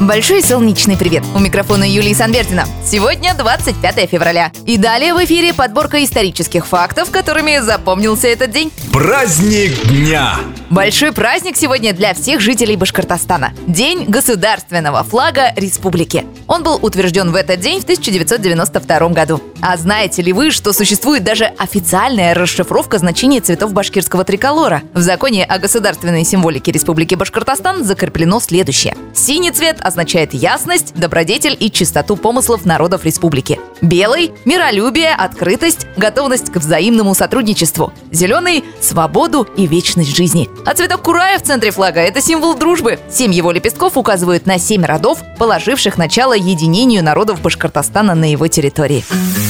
Большой солнечный привет! У микрофона Юлии Санбердина. Сегодня 25 февраля. И далее в эфире подборка исторических фактов, которыми запомнился этот день. Праздник дня! Большой праздник сегодня для всех жителей Башкортостана. День государственного флага республики. Он был утвержден в этот день в 1992 году. А знаете ли вы, что существует даже официальная расшифровка значения цветов башкирского триколора? В законе о государственной символике Республики Башкортостан закреплено следующее. Синий цвет означает ясность, добродетель и чистоту помыслов народов республики. Белый – миролюбие, открытость, готовность к взаимному сотрудничеству. Зеленый – свободу и вечность жизни. А цветок курая в центре флага – это символ дружбы. Семь его лепестков указывают на семь родов, положивших начало единению народов Башкортостана на его территории.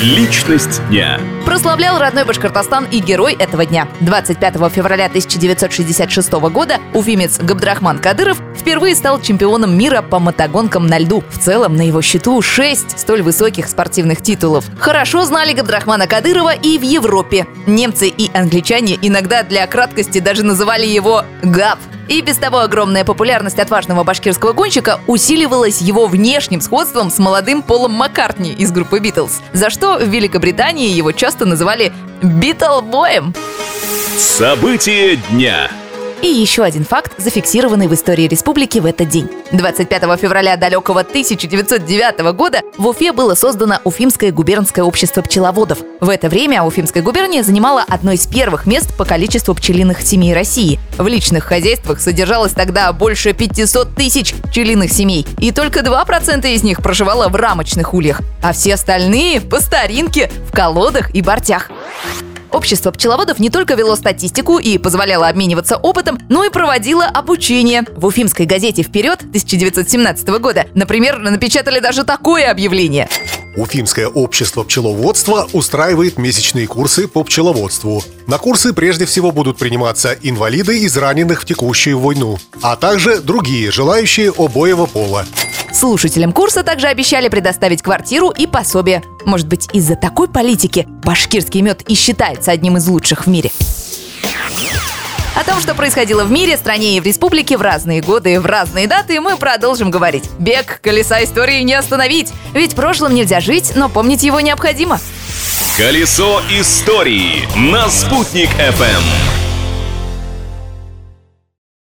Личность дня. Прославлял родной Башкортостан и герой этого дня. 25 февраля 1966 года уфимец Габдрахман Кадыров впервые стал чемпионом мира по мотогонкам на льду. В целом на его счету 6 столь высоких спортивных титулов. Хорошо знали Габдрахмана Кадырова и в Европе. Немцы и англичане иногда для краткости даже называли его «Габ». И без того огромная популярность отважного башкирского гонщика усиливалась его внешним сходством с молодым Полом Маккартни из группы Битлз, за что в Великобритании его часто называли «Битлбоем». События дня. И еще один факт, зафиксированный в истории республики в этот день. 25 февраля далекого 1909 года в Уфе было создано Уфимское губернское общество пчеловодов. В это время Уфимская губерния занимала одно из первых мест по количеству пчелиных семей России. В личных хозяйствах содержалось тогда больше 500 тысяч пчелиных семей, и только 2% из них проживало в рамочных ульях, а все остальные по старинке в колодах и бортях. Общество пчеловодов не только вело статистику и позволяло обмениваться опытом, но и проводило обучение. В уфимской газете «Вперед» 1917 года, например, напечатали даже такое объявление. Уфимское общество пчеловодства устраивает месячные курсы по пчеловодству. На курсы прежде всего будут приниматься инвалиды из раненых в текущую войну, а также другие желающие обоего пола. Слушателям курса также обещали предоставить квартиру и пособие. Может быть, из-за такой политики башкирский мед и считается одним из лучших в мире. О том, что происходило в мире, стране и в республике в разные годы и в разные даты, мы продолжим говорить. Бег колеса истории не остановить, ведь прошлым нельзя жить, но помнить его необходимо. Колесо истории на «Спутник FM.